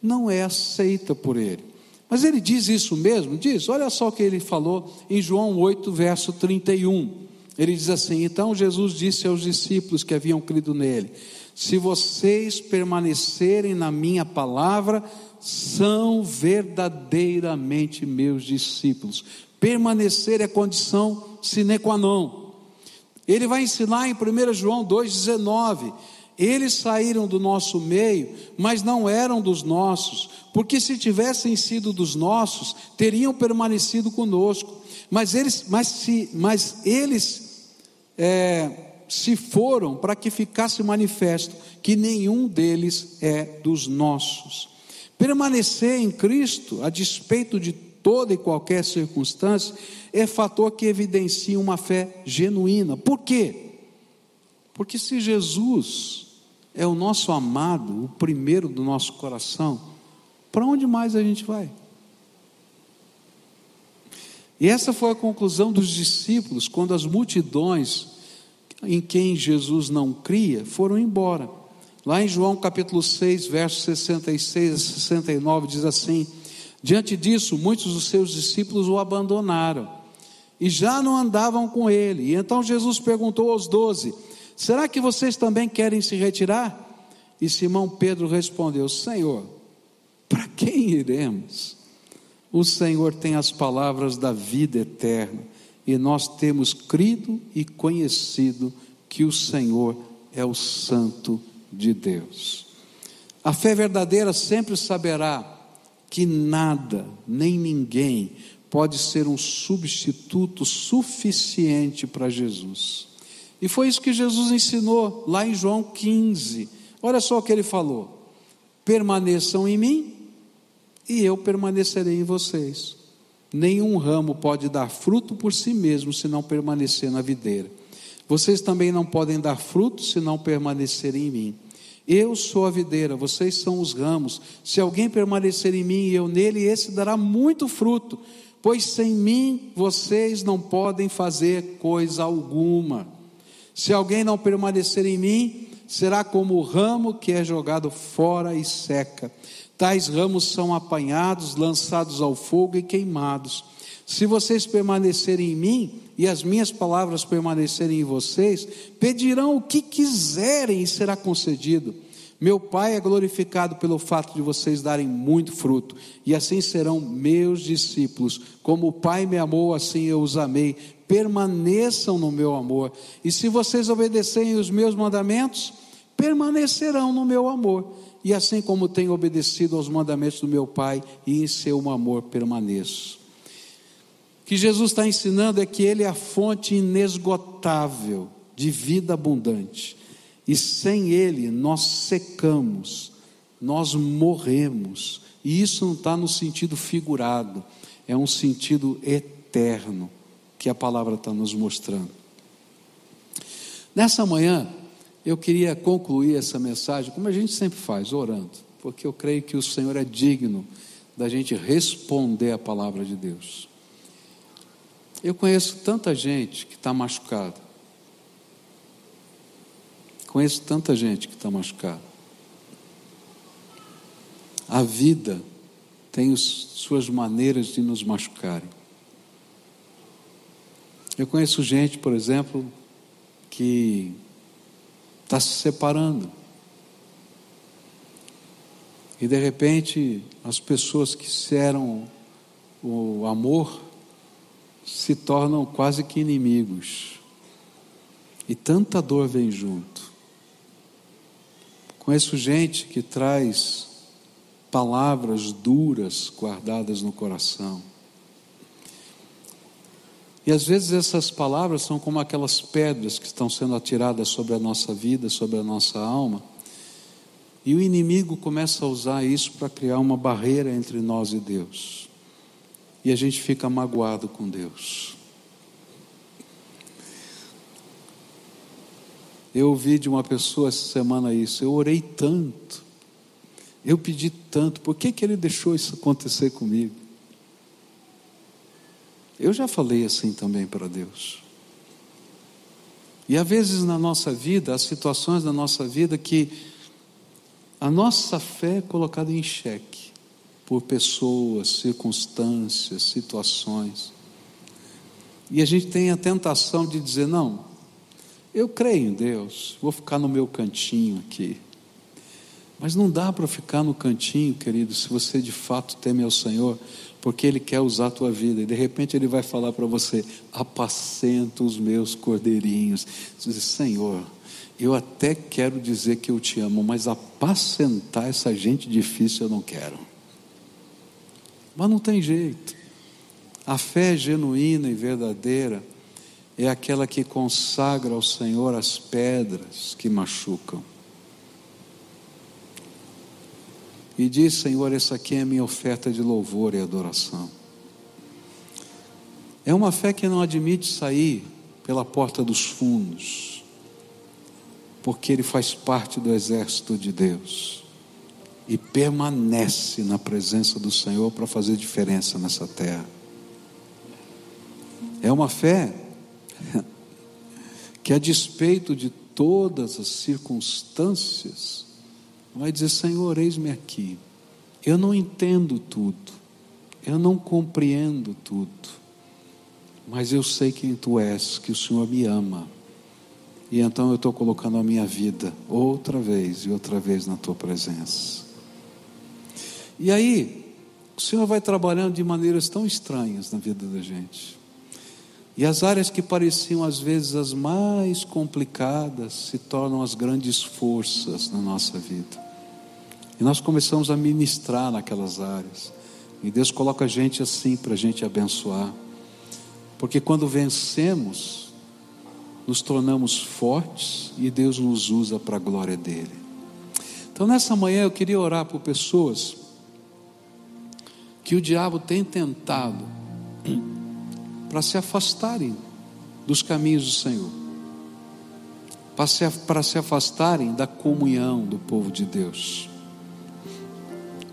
não é aceita por ele. Mas ele diz isso mesmo? Diz, olha só o que ele falou em João 8, verso 31. Ele diz assim: Então Jesus disse aos discípulos que haviam crido nele: Se vocês permanecerem na minha palavra, são verdadeiramente meus discípulos Permanecer é condição sine qua non. Ele vai ensinar em 1 João 2,19: Eles saíram do nosso meio, mas não eram dos nossos, porque se tivessem sido dos nossos, teriam permanecido conosco. Mas eles, mas se, mas eles é, se foram para que ficasse manifesto que nenhum deles é dos nossos. Permanecer em Cristo, a despeito de toda e qualquer circunstância, é fator que evidencia uma fé genuína. Por quê? Porque se Jesus é o nosso amado, o primeiro do nosso coração, para onde mais a gente vai? E essa foi a conclusão dos discípulos quando as multidões em quem Jesus não cria foram embora. Lá em João capítulo 6, versos 66 a 69, diz assim: Diante disso, muitos dos seus discípulos o abandonaram e já não andavam com ele. E então Jesus perguntou aos doze: Será que vocês também querem se retirar? E Simão Pedro respondeu: Senhor, para quem iremos? O Senhor tem as palavras da vida eterna, e nós temos crido e conhecido que o Senhor é o Santo de Deus. A fé verdadeira sempre saberá que nada, nem ninguém, pode ser um substituto suficiente para Jesus. E foi isso que Jesus ensinou lá em João 15. Olha só o que ele falou: permaneçam em mim e eu permanecerei em vocês. Nenhum ramo pode dar fruto por si mesmo se não permanecer na videira. Vocês também não podem dar fruto se não permanecerem em mim. Eu sou a videira, vocês são os ramos. Se alguém permanecer em mim e eu nele, esse dará muito fruto, pois sem mim vocês não podem fazer coisa alguma. Se alguém não permanecer em mim, será como o ramo que é jogado fora e seca. Tais ramos são apanhados, lançados ao fogo e queimados. Se vocês permanecerem em mim e as minhas palavras permanecerem em vocês, pedirão o que quiserem e será concedido. Meu Pai é glorificado pelo fato de vocês darem muito fruto, e assim serão meus discípulos. Como o Pai me amou, assim eu os amei. Permaneçam no meu amor. E se vocês obedecerem os meus mandamentos, permanecerão no meu amor e assim como tenho obedecido aos mandamentos do meu Pai, e em seu amor permaneço. Que Jesus está ensinando é que Ele é a fonte inesgotável de vida abundante, e sem Ele nós secamos, nós morremos, e isso não está no sentido figurado, é um sentido eterno que a palavra está nos mostrando. Nessa manhã, eu queria concluir essa mensagem, como a gente sempre faz, orando, porque eu creio que o Senhor é digno da gente responder a palavra de Deus. Eu conheço tanta gente que está machucada. Conheço tanta gente que está machucada. A vida tem os, suas maneiras de nos machucarem. Eu conheço gente, por exemplo, que está se separando. E de repente, as pessoas que eram o amor se tornam quase que inimigos. E tanta dor vem junto. Conheço gente que traz palavras duras guardadas no coração. E às vezes essas palavras são como aquelas pedras que estão sendo atiradas sobre a nossa vida, sobre a nossa alma. E o inimigo começa a usar isso para criar uma barreira entre nós e Deus. E a gente fica magoado com Deus. Eu ouvi de uma pessoa essa semana isso. Eu orei tanto, eu pedi tanto, por que, que ele deixou isso acontecer comigo? Eu já falei assim também para Deus. E às vezes na nossa vida, há situações da nossa vida que a nossa fé é colocada em xeque por pessoas, circunstâncias, situações. E a gente tem a tentação de dizer: não, eu creio em Deus, vou ficar no meu cantinho aqui. Mas não dá para ficar no cantinho, querido, se você de fato teme ao Senhor, porque Ele quer usar a tua vida, e de repente Ele vai falar para você: apacenta os meus cordeirinhos. Você diz, Senhor, eu até quero dizer que eu te amo, mas apacentar essa gente difícil eu não quero. Mas não tem jeito. A fé genuína e verdadeira é aquela que consagra ao Senhor as pedras que machucam. E diz: Senhor, essa aqui é a minha oferta de louvor e adoração. É uma fé que não admite sair pela porta dos fundos, porque ele faz parte do exército de Deus e permanece na presença do Senhor para fazer diferença nessa terra. É uma fé que, a despeito de todas as circunstâncias, vai dizer: Senhor, eis-me aqui. Eu não entendo tudo, eu não compreendo tudo, mas eu sei quem tu és, que o Senhor me ama. E então eu estou colocando a minha vida outra vez e outra vez na tua presença. E aí, o Senhor vai trabalhando de maneiras tão estranhas na vida da gente. E as áreas que pareciam às vezes as mais complicadas se tornam as grandes forças na nossa vida. E nós começamos a ministrar naquelas áreas. E Deus coloca a gente assim para a gente abençoar. Porque quando vencemos, nos tornamos fortes e Deus nos usa para a glória dele. Então nessa manhã eu queria orar por pessoas que o diabo tem tentado para se afastarem dos caminhos do Senhor, para se, afastarem da comunhão do povo de Deus,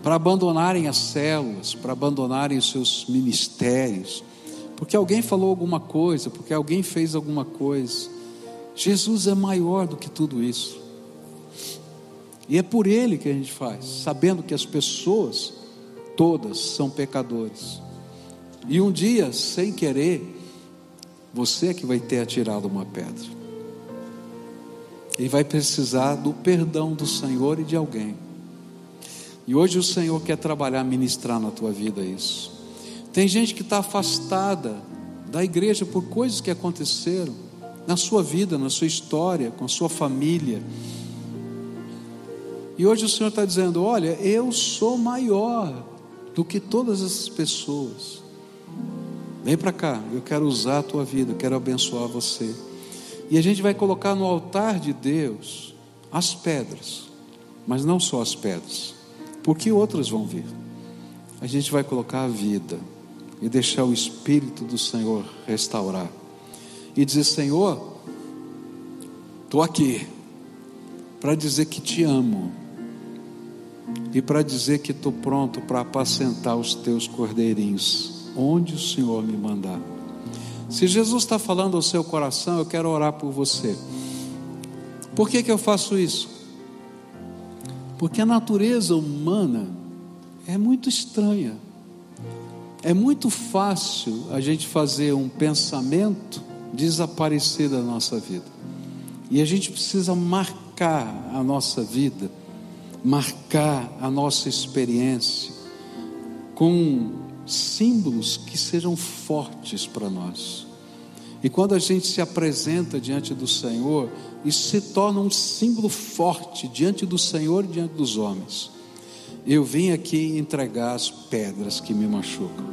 para abandonarem as células, para abandonarem os seus ministérios, porque alguém falou alguma coisa, porque alguém fez alguma coisa. Jesus é maior do que tudo isso. E é por ele que a gente faz, sabendo que as pessoas todas são pecadores. E um dia, sem querer, você é que vai ter atirado uma pedra. E vai precisar do perdão do Senhor e de alguém. E hoje o Senhor quer trabalhar, ministrar na tua vida isso. Tem gente que está afastada da igreja por coisas que aconteceram na sua vida, na sua história, com sua família. E hoje o Senhor está dizendo: Olha, eu sou maior do que todas essas pessoas. Vem para cá, eu quero usar a tua vida, eu quero abençoar você. E a gente vai colocar no altar de Deus as pedras, mas não só as pedras, porque outras vão vir. A gente vai colocar a vida e deixar o Espírito do Senhor restaurar e dizer: Senhor, estou aqui para dizer que te amo e para dizer que estou pronto para apacentar os teus cordeirinhos onde o Senhor me mandar. Se Jesus está falando ao seu coração, eu quero orar por você. Por que, que eu faço isso? Porque a natureza humana é muito estranha. É muito fácil a gente fazer um pensamento desaparecer da nossa vida. E a gente precisa marcar a nossa vida, marcar a nossa experiência com símbolos que sejam fortes para nós. E quando a gente se apresenta diante do Senhor, isso se torna um símbolo forte diante do Senhor e diante dos homens. Eu vim aqui entregar as pedras que me machucam.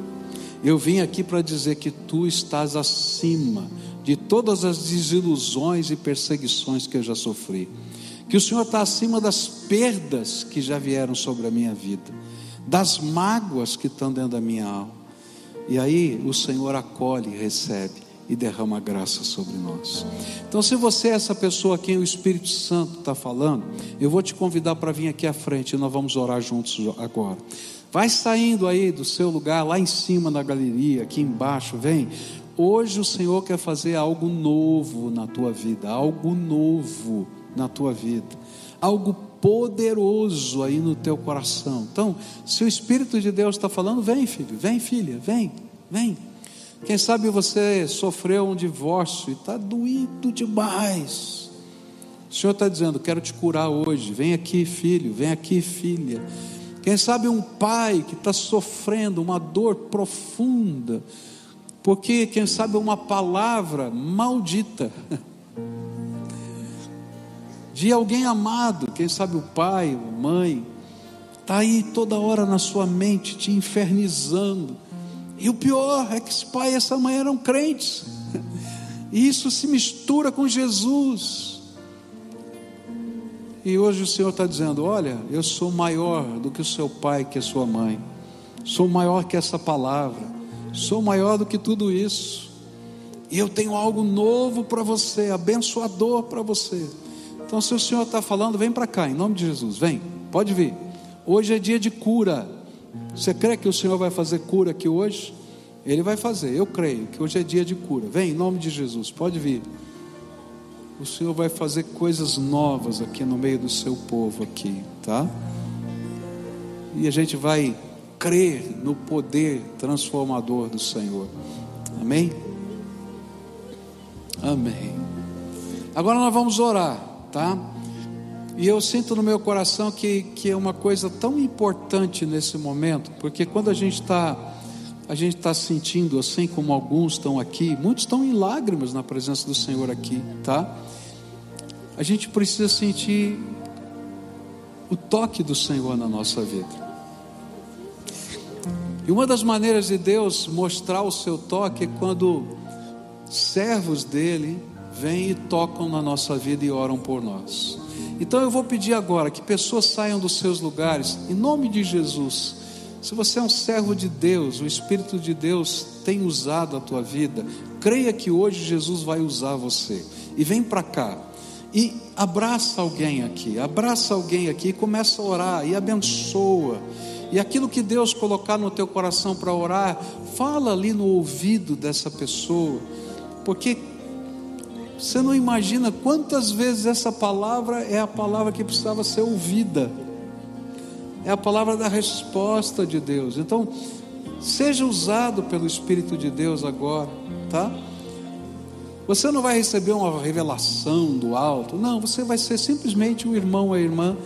Eu vim aqui para dizer que tu estás acima de todas as desilusões e perseguições que eu já sofri. Que o Senhor está acima das perdas que já vieram sobre a minha vida das mágoas que estão dentro da minha alma. E aí o Senhor acolhe, recebe e derrama graça sobre nós. Então, se você é essa pessoa a quem o Espírito Santo está falando, eu vou te convidar para vir aqui à frente e nós vamos orar juntos agora. Vai saindo aí do seu lugar, lá em cima na galeria, aqui embaixo, vem. Hoje o Senhor quer fazer algo novo na tua vida, algo novo na tua vida, algo poderoso aí no teu coração. Então, se o Espírito de Deus está falando, vem, filho, vem, filha, vem, vem. Quem sabe você sofreu um divórcio e está doído demais. O Senhor está dizendo: Quero te curar hoje. Vem aqui, filho. Vem aqui, filha. Quem sabe um pai que está sofrendo uma dor profunda, porque, quem sabe, uma palavra maldita de alguém amado, quem sabe o pai, a mãe, está aí toda hora na sua mente te infernizando. E o pior é que esse pai e essa mãe eram crentes, e isso se mistura com Jesus. E hoje o Senhor está dizendo: Olha, eu sou maior do que o seu pai, que é sua mãe, sou maior que essa palavra, sou maior do que tudo isso, e eu tenho algo novo para você, abençoador para você. Então, se o Senhor está falando, vem para cá, em nome de Jesus, vem, pode vir. Hoje é dia de cura. Você crê que o Senhor vai fazer cura aqui hoje? Ele vai fazer, eu creio que hoje é dia de cura. Vem, em nome de Jesus, pode vir o Senhor vai fazer coisas novas aqui no meio do seu povo aqui, tá? E a gente vai crer no poder transformador do Senhor. Amém? Amém. Agora nós vamos orar, tá? E eu sinto no meu coração que, que é uma coisa tão importante nesse momento, porque quando a gente está a gente está sentindo assim como alguns estão aqui, muitos estão em lágrimas na presença do Senhor aqui, tá? A gente precisa sentir o toque do Senhor na nossa vida. E uma das maneiras de Deus mostrar o seu toque é quando servos dele vêm e tocam na nossa vida e oram por nós. Então eu vou pedir agora que pessoas saiam dos seus lugares, em nome de Jesus se você é um servo de Deus, o Espírito de Deus tem usado a tua vida, creia que hoje Jesus vai usar você. E vem para cá. E abraça alguém aqui, abraça alguém aqui e começa a orar e abençoa. E aquilo que Deus colocar no teu coração para orar, fala ali no ouvido dessa pessoa, porque você não imagina quantas vezes essa palavra é a palavra que precisava ser ouvida é a palavra da resposta de Deus. Então, seja usado pelo Espírito de Deus agora, tá? Você não vai receber uma revelação do alto, não, você vai ser simplesmente o irmão ou a irmã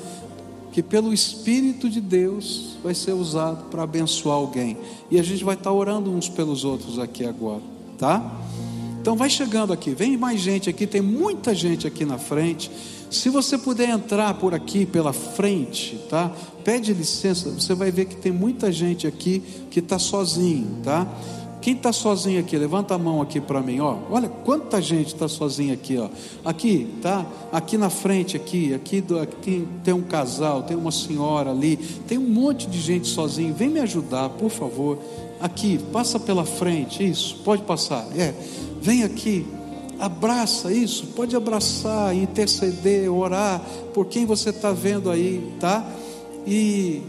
que pelo Espírito de Deus vai ser usado para abençoar alguém. E a gente vai estar orando uns pelos outros aqui agora, tá? Então vai chegando aqui, vem mais gente aqui, tem muita gente aqui na frente. Se você puder entrar por aqui pela frente, tá? Pede licença, você vai ver que tem muita gente aqui que está sozinho, tá? Quem está sozinho aqui, levanta a mão aqui para mim, ó. Olha quanta gente está sozinha aqui, ó. Aqui, tá? Aqui na frente, aqui, aqui, aqui tem um casal, tem uma senhora ali, tem um monte de gente sozinho. Vem me ajudar, por favor. Aqui, passa pela frente, isso. Pode passar. É, vem aqui abraça isso, pode abraçar, interceder, orar por quem você está vendo aí, tá? E,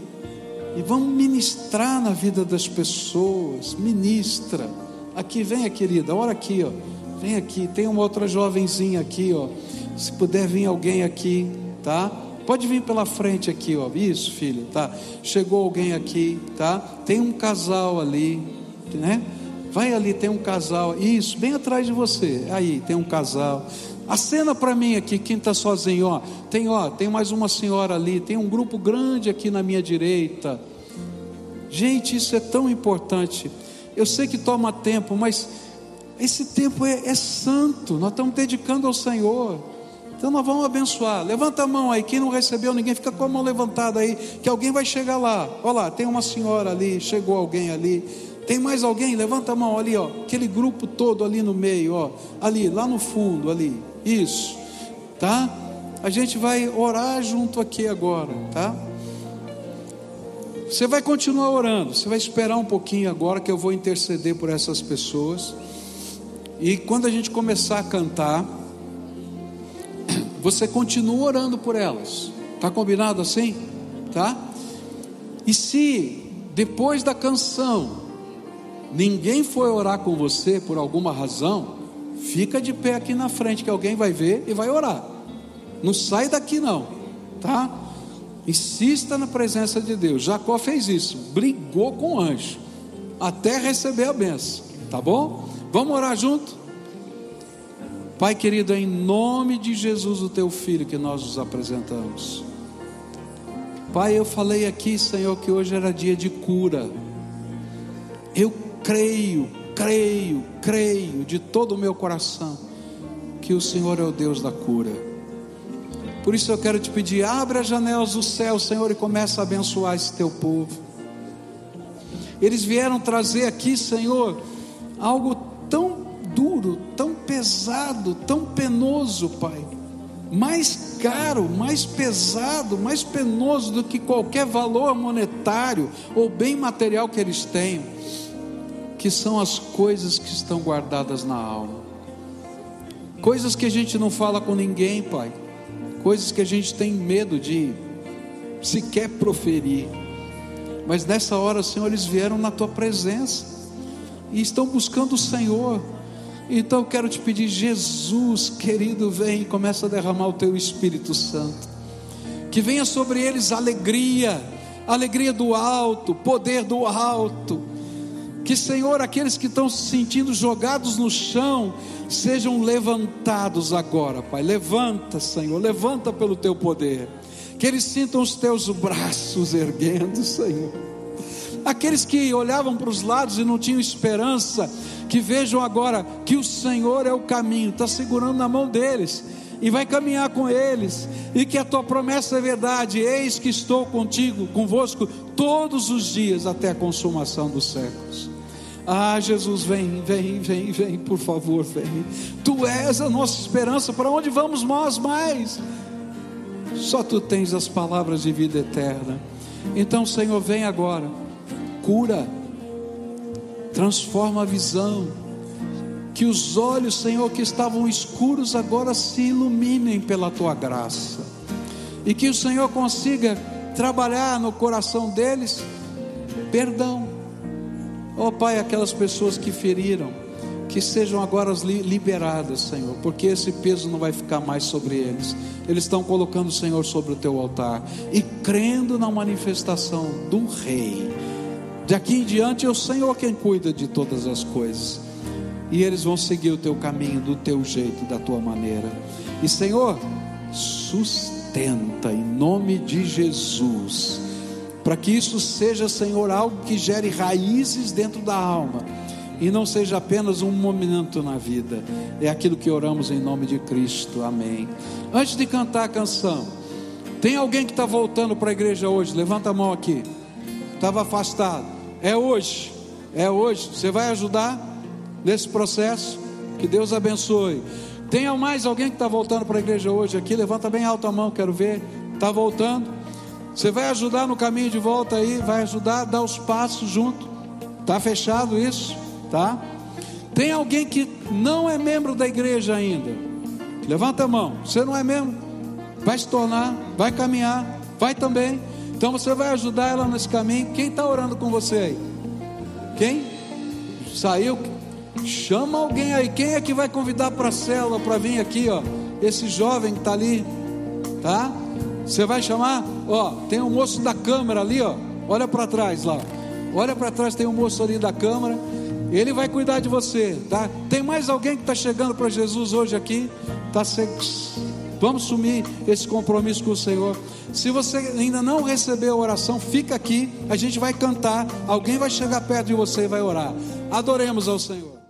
e vamos ministrar na vida das pessoas, ministra. Aqui, venha querida, ora aqui, ó. Vem aqui, tem uma outra jovenzinha aqui, ó. Se puder vir alguém aqui, tá? Pode vir pela frente aqui, ó. Isso, filho, tá? Chegou alguém aqui, tá? Tem um casal ali, né? Vai ali, tem um casal. Isso, bem atrás de você. Aí, tem um casal. Acena para mim aqui, quem está sozinho, ó. Tem, ó, tem mais uma senhora ali, tem um grupo grande aqui na minha direita. Gente, isso é tão importante. Eu sei que toma tempo, mas esse tempo é, é santo. Nós estamos dedicando ao Senhor. Então nós vamos abençoar. Levanta a mão aí. Quem não recebeu, ninguém fica com a mão levantada aí, que alguém vai chegar lá. Olha lá, tem uma senhora ali, chegou alguém ali. Tem mais alguém? Levanta a mão ali, ó. Aquele grupo todo ali no meio, ó. Ali, lá no fundo, ali. Isso. Tá? A gente vai orar junto aqui agora, tá? Você vai continuar orando, você vai esperar um pouquinho agora que eu vou interceder por essas pessoas. E quando a gente começar a cantar, você continua orando por elas. Tá combinado assim? Tá? E se depois da canção ninguém foi orar com você por alguma razão, fica de pé aqui na frente que alguém vai ver e vai orar. Não sai daqui não, tá? Insista na presença de Deus. Jacó fez isso, brigou com o anjo até receber a benção, tá bom? Vamos orar junto? Pai querido, em nome de Jesus, o teu filho, que nós nos apresentamos. Pai, eu falei aqui, Senhor, que hoje era dia de cura. Eu creio, creio, creio de todo o meu coração que o Senhor é o Deus da cura. Por isso eu quero te pedir, abre as janelas do céu, Senhor, e começa a abençoar esse teu povo. Eles vieram trazer aqui, Senhor, algo tão duro, tão pesado, tão penoso, Pai. Mais caro, mais pesado, mais penoso do que qualquer valor monetário ou bem material que eles tenham, que são as coisas que estão guardadas na alma. Coisas que a gente não fala com ninguém, Pai. Coisas que a gente tem medo de sequer proferir. Mas nessa hora, Senhor, eles vieram na tua presença e estão buscando o Senhor então eu quero te pedir, Jesus, querido, vem e começa a derramar o teu Espírito Santo. Que venha sobre eles alegria, alegria do alto, poder do alto. Que, Senhor, aqueles que estão se sentindo jogados no chão, sejam levantados agora, Pai. Levanta, Senhor, levanta pelo teu poder. Que eles sintam os teus braços erguendo, Senhor. Aqueles que olhavam para os lados e não tinham esperança, que vejam agora que o Senhor é o caminho, está segurando na mão deles e vai caminhar com eles, e que a tua promessa é verdade: eis que estou contigo, convosco, todos os dias até a consumação dos séculos. Ah, Jesus, vem, vem, vem, vem, por favor, vem. Tu és a nossa esperança, para onde vamos nós mais? Só tu tens as palavras de vida eterna. Então, Senhor, vem agora, cura transforma a visão. Que os olhos, Senhor, que estavam escuros agora se iluminem pela tua graça. E que o Senhor consiga trabalhar no coração deles perdão. Oh, Pai, aquelas pessoas que feriram, que sejam agora liberadas, Senhor, porque esse peso não vai ficar mais sobre eles. Eles estão colocando o Senhor sobre o teu altar e crendo na manifestação do Rei de aqui em diante é o Senhor quem cuida de todas as coisas. E eles vão seguir o teu caminho, do teu jeito, da tua maneira. E Senhor, sustenta em nome de Jesus. Para que isso seja, Senhor, algo que gere raízes dentro da alma e não seja apenas um momento na vida. É aquilo que oramos em nome de Cristo. Amém. Antes de cantar a canção, tem alguém que está voltando para a igreja hoje? Levanta a mão aqui estava afastado. É hoje, é hoje. Você vai ajudar nesse processo? Que Deus abençoe. Tem mais alguém que está voltando para a igreja hoje aqui? Levanta bem alto a mão, quero ver. Está voltando? Você vai ajudar no caminho de volta aí? Vai ajudar, dar os passos junto. Está fechado isso? Tá? Tem alguém que não é membro da igreja ainda? Levanta a mão. Você não é membro? Vai se tornar, vai caminhar, vai também. Então você vai ajudar ela nesse caminho. Quem está orando com você aí? Quem? Saiu? Chama alguém aí. Quem é que vai convidar para a célula para vir aqui, ó? Esse jovem que está ali, tá? Você vai chamar? Ó, tem um moço da câmara ali, ó. Olha para trás lá. Olha para trás, tem um moço ali da câmara. Ele vai cuidar de você, tá? Tem mais alguém que está chegando para Jesus hoje aqui? Tá Vamos assumir esse compromisso com o Senhor. Se você ainda não recebeu a oração, fica aqui, a gente vai cantar, alguém vai chegar perto de você e vai orar. Adoremos ao Senhor.